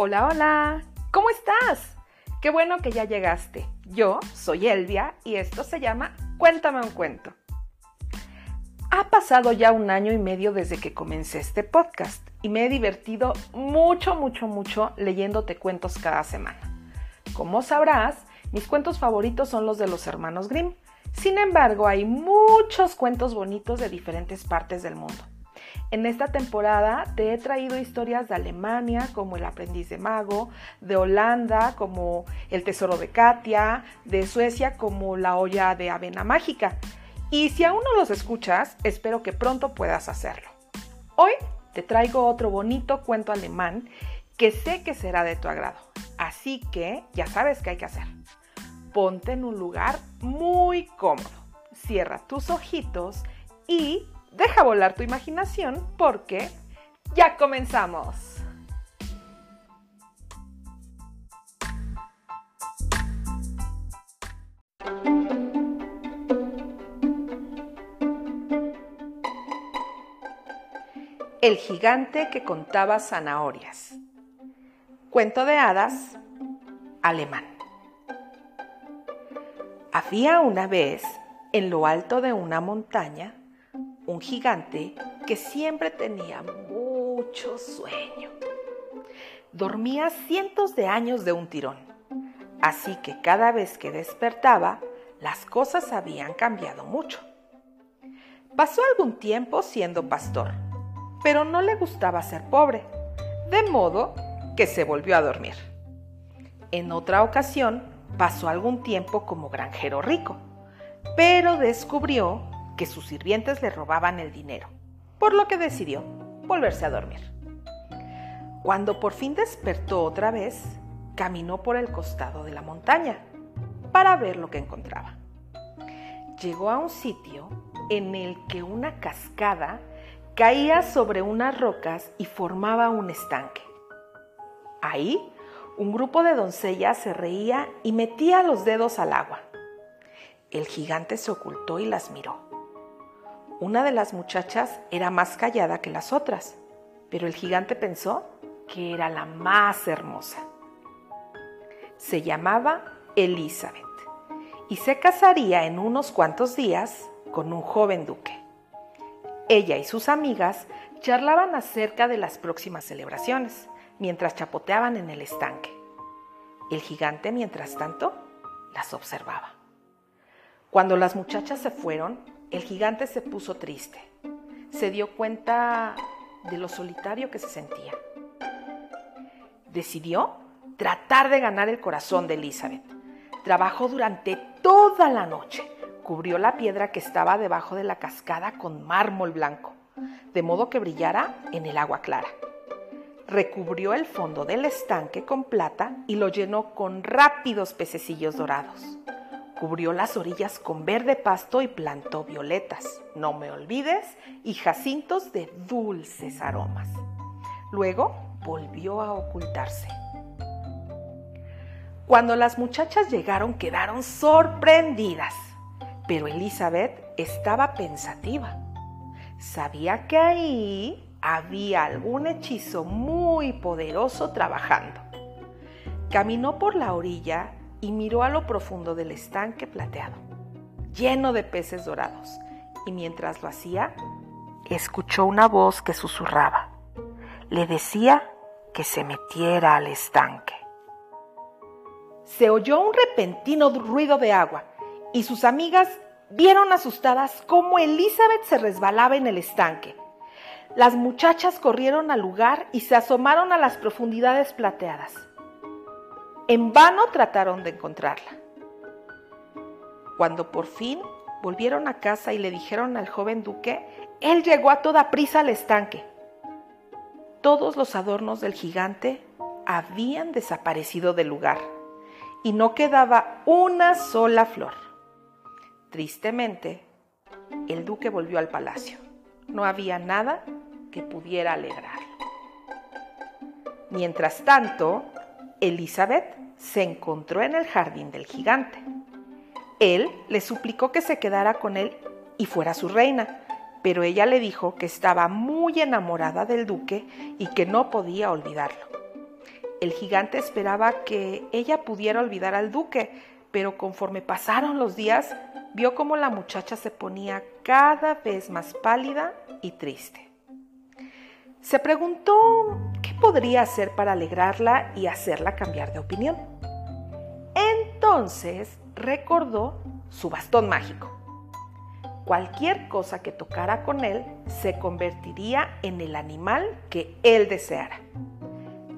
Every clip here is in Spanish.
Hola, hola, ¿cómo estás? Qué bueno que ya llegaste. Yo soy Elvia y esto se llama Cuéntame un cuento. Ha pasado ya un año y medio desde que comencé este podcast y me he divertido mucho, mucho, mucho leyéndote cuentos cada semana. Como sabrás, mis cuentos favoritos son los de los hermanos Grimm. Sin embargo, hay muchos cuentos bonitos de diferentes partes del mundo. En esta temporada te he traído historias de Alemania como El aprendiz de mago, de Holanda como El tesoro de Katia, de Suecia como La olla de avena mágica. Y si aún no los escuchas, espero que pronto puedas hacerlo. Hoy te traigo otro bonito cuento alemán que sé que será de tu agrado. Así que ya sabes qué hay que hacer. Ponte en un lugar muy cómodo. Cierra tus ojitos y Deja volar tu imaginación porque ya comenzamos. El gigante que contaba zanahorias. Cuento de hadas alemán. Había una vez, en lo alto de una montaña, un gigante que siempre tenía mucho sueño. Dormía cientos de años de un tirón, así que cada vez que despertaba, las cosas habían cambiado mucho. Pasó algún tiempo siendo pastor, pero no le gustaba ser pobre, de modo que se volvió a dormir. En otra ocasión pasó algún tiempo como granjero rico, pero descubrió que sus sirvientes le robaban el dinero, por lo que decidió volverse a dormir. Cuando por fin despertó otra vez, caminó por el costado de la montaña para ver lo que encontraba. Llegó a un sitio en el que una cascada caía sobre unas rocas y formaba un estanque. Ahí, un grupo de doncellas se reía y metía los dedos al agua. El gigante se ocultó y las miró. Una de las muchachas era más callada que las otras, pero el gigante pensó que era la más hermosa. Se llamaba Elizabeth y se casaría en unos cuantos días con un joven duque. Ella y sus amigas charlaban acerca de las próximas celebraciones mientras chapoteaban en el estanque. El gigante, mientras tanto, las observaba. Cuando las muchachas se fueron, el gigante se puso triste. Se dio cuenta de lo solitario que se sentía. Decidió tratar de ganar el corazón de Elizabeth. Trabajó durante toda la noche. Cubrió la piedra que estaba debajo de la cascada con mármol blanco, de modo que brillara en el agua clara. Recubrió el fondo del estanque con plata y lo llenó con rápidos pececillos dorados cubrió las orillas con verde pasto y plantó violetas, no me olvides, y jacintos de dulces aromas. Luego volvió a ocultarse. Cuando las muchachas llegaron quedaron sorprendidas, pero Elizabeth estaba pensativa. Sabía que ahí había algún hechizo muy poderoso trabajando. Caminó por la orilla y miró a lo profundo del estanque plateado, lleno de peces dorados, y mientras lo hacía, escuchó una voz que susurraba. Le decía que se metiera al estanque. Se oyó un repentino ruido de agua y sus amigas vieron asustadas cómo Elizabeth se resbalaba en el estanque. Las muchachas corrieron al lugar y se asomaron a las profundidades plateadas. En vano trataron de encontrarla. Cuando por fin volvieron a casa y le dijeron al joven duque, él llegó a toda prisa al estanque. Todos los adornos del gigante habían desaparecido del lugar y no quedaba una sola flor. Tristemente, el duque volvió al palacio. No había nada que pudiera alegrarlo. Mientras tanto, Elizabeth se encontró en el jardín del gigante. Él le suplicó que se quedara con él y fuera su reina, pero ella le dijo que estaba muy enamorada del duque y que no podía olvidarlo. El gigante esperaba que ella pudiera olvidar al duque, pero conforme pasaron los días, vio cómo la muchacha se ponía cada vez más pálida y triste. Se preguntó qué podría hacer para alegrarla y hacerla cambiar de opinión. Entonces recordó su bastón mágico. Cualquier cosa que tocara con él se convertiría en el animal que él deseara.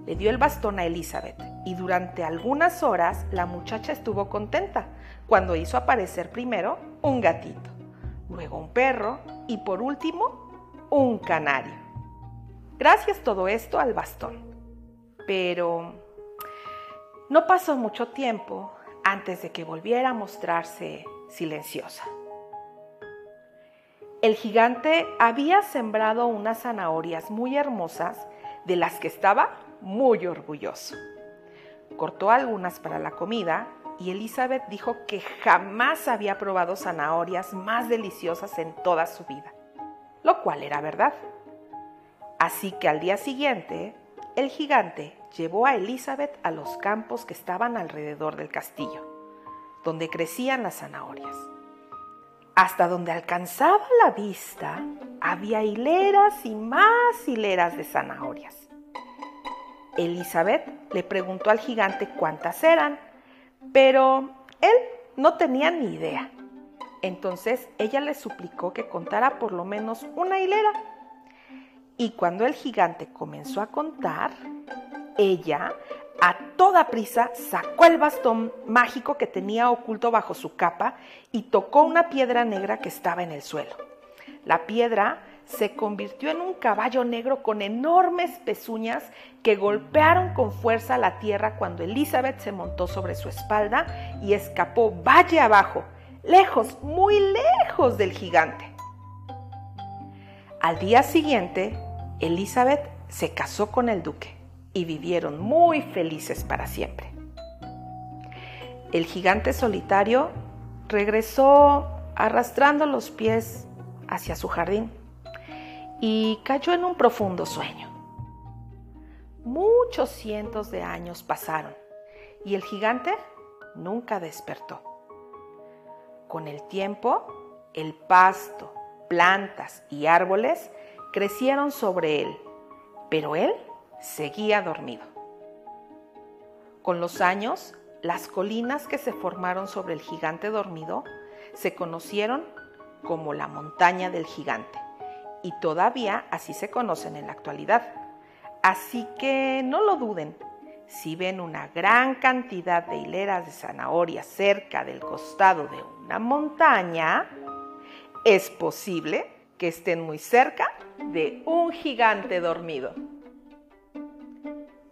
Le dio el bastón a Elizabeth y durante algunas horas la muchacha estuvo contenta cuando hizo aparecer primero un gatito, luego un perro y por último un canario. Gracias todo esto al bastón. Pero no pasó mucho tiempo antes de que volviera a mostrarse silenciosa. El gigante había sembrado unas zanahorias muy hermosas de las que estaba muy orgulloso. Cortó algunas para la comida y Elizabeth dijo que jamás había probado zanahorias más deliciosas en toda su vida, lo cual era verdad. Así que al día siguiente, el gigante llevó a Elizabeth a los campos que estaban alrededor del castillo, donde crecían las zanahorias. Hasta donde alcanzaba la vista, había hileras y más hileras de zanahorias. Elizabeth le preguntó al gigante cuántas eran, pero él no tenía ni idea. Entonces ella le suplicó que contara por lo menos una hilera. Y cuando el gigante comenzó a contar, ella a toda prisa sacó el bastón mágico que tenía oculto bajo su capa y tocó una piedra negra que estaba en el suelo. La piedra se convirtió en un caballo negro con enormes pezuñas que golpearon con fuerza la tierra cuando Elizabeth se montó sobre su espalda y escapó valle abajo, lejos, muy lejos del gigante. Al día siguiente, Elizabeth se casó con el duque y vivieron muy felices para siempre. El gigante solitario regresó arrastrando los pies hacia su jardín y cayó en un profundo sueño. Muchos cientos de años pasaron y el gigante nunca despertó. Con el tiempo, el pasto, plantas y árboles crecieron sobre él, pero él seguía dormido. Con los años, las colinas que se formaron sobre el gigante dormido se conocieron como la montaña del gigante y todavía así se conocen en la actualidad. Así que no lo duden, si ven una gran cantidad de hileras de zanahorias cerca del costado de una montaña, es posible que estén muy cerca de un gigante dormido.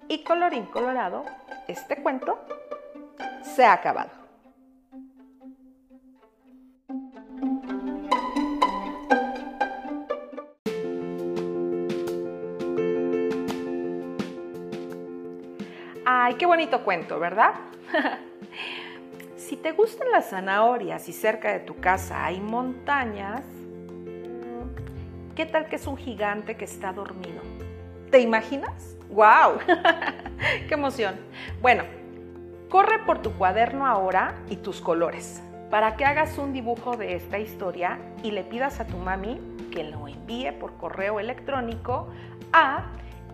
Y colorín colorado, este cuento se ha acabado. Ay, qué bonito cuento, ¿verdad? si te gustan las zanahorias y cerca de tu casa hay montañas, ¿qué tal que es un gigante que está dormido? ¿Te imaginas? ¡Wow! ¡Qué emoción! Bueno, corre por tu cuaderno ahora y tus colores para que hagas un dibujo de esta historia y le pidas a tu mami que lo envíe por correo electrónico a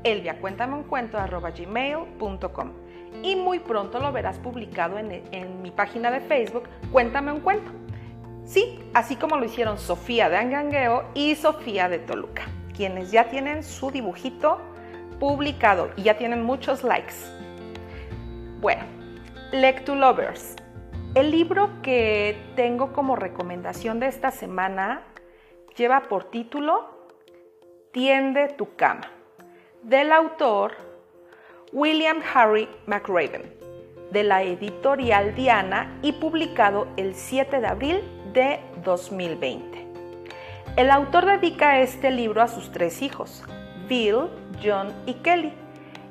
elviacuéntameuncuento.gmail.com y muy pronto lo verás publicado en, mi página de Facebook, Cuéntame un cuento. Sí, así como lo hicieron Sofía de Angangueo y Sofía de Toluca, quienes ya tienen su dibujito publicado y ya tienen muchos likes. Bueno, Lectulovers. El libro que tengo como recomendación de esta semana lleva por título Tiende tu cama, del autor William Harry McRaven, de la editorial Diana y publicado el 7 de abril de 2020. El autor dedica este libro a sus tres hijos, Bill, John y Kelly.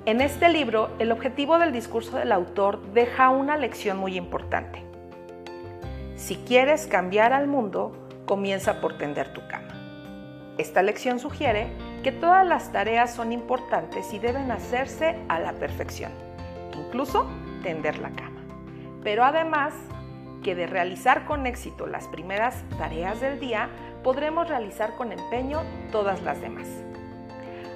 En este libro, el objetivo del discurso del autor deja una lección muy importante. Si quieres cambiar al mundo, comienza por tender tu cama. Esta lección sugiere que todas las tareas son importantes y deben hacerse a la perfección. incluso tender la cama. Pero además que de realizar con éxito las primeras tareas del día, podremos realizar con empeño todas las demás.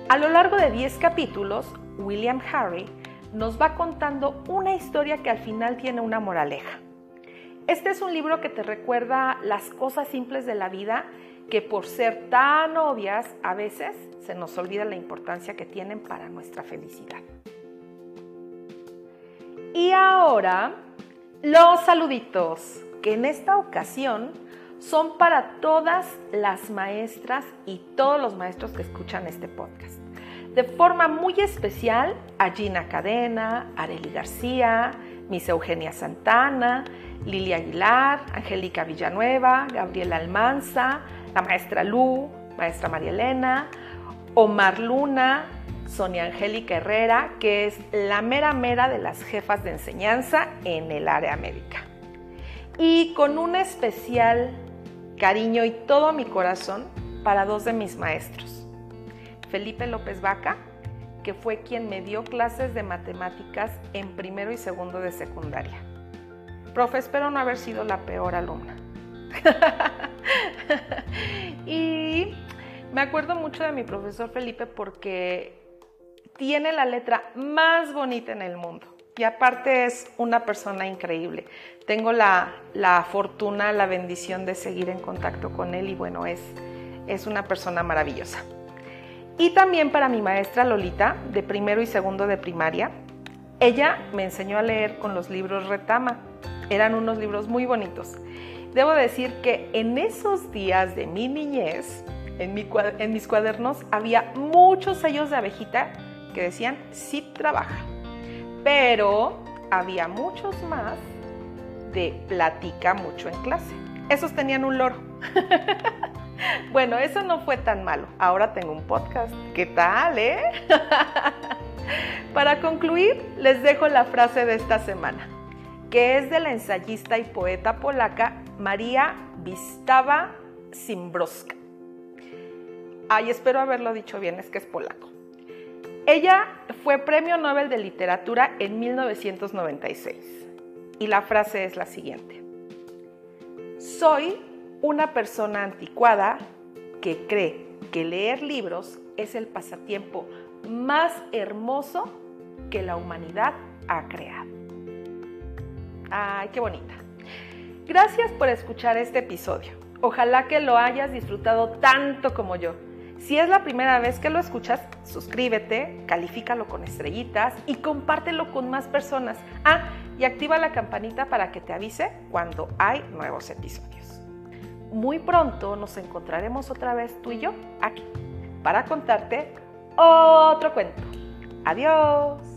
A lo largo de 10 capítulos, William Harry nos va contando una historia que al final tiene una moraleja. Este es un libro que te recuerda las cosas simples de la vida que por ser tan obvias a veces se nos olvida la importancia que tienen para nuestra felicidad. Y ahora, los saluditos, que en esta ocasión son para todas las maestras y todos los maestros que escuchan este podcast. De forma muy especial a Gina Cadena, Areli García, Miss Eugenia Santana, Lilia Aguilar, Angélica Villanueva, Gabriela Almanza, la maestra Lu, maestra María Elena, Omar Luna, Sonia Angélica Herrera, que es la mera mera de las jefas de enseñanza en el área médica. Y con un especial cariño y todo mi corazón para dos de mis maestros. Felipe López Vaca, que fue quien me dio clases de matemáticas en primero y segundo de secundaria. Profe, espero no haber sido la peor alumna. y me acuerdo mucho de mi profesor Felipe porque tiene la letra más bonita en el mundo. Y aparte es una persona increíble. Tengo la, fortuna, la bendición de seguir en contacto con él y bueno, es, es una persona maravillosa. Y también para mi maestra Lolita, de primero y segundo de primaria, ella me enseñó a leer con los libros Retama. Eran unos libros muy bonitos. Debo decir que en esos días de mi niñez, en, en mis cuadernos había muchos sellos de abejita que decían sí trabaja. Pero había muchos más de platica mucho en clase. Esos tenían un loro. bueno, eso no fue tan malo. Ahora tengo un podcast. ¿Qué tal, eh? Para concluir, les dejo la frase de esta semana, que es de la ensayista y poeta polaca María Vistava Zimbrowska. Ay, espero haberlo dicho bien, es que es polaco. Ella fue Premio Nobel de Literatura en 1996 y la frase es la siguiente. Soy una persona anticuada que cree que leer libros es el pasatiempo más hermoso que la humanidad ha creado. Ay, qué bonita. Gracias por escuchar este episodio. Ojalá que lo hayas disfrutado tanto como yo. Si es la primera vez que lo escuchas, suscríbete, califícalo con estrellitas y compártelo con más personas. Ah, y activa la campanita para que te avise cuando hay nuevos episodios. Muy pronto nos encontraremos otra vez tú y yo aquí para contarte otro cuento. Adiós.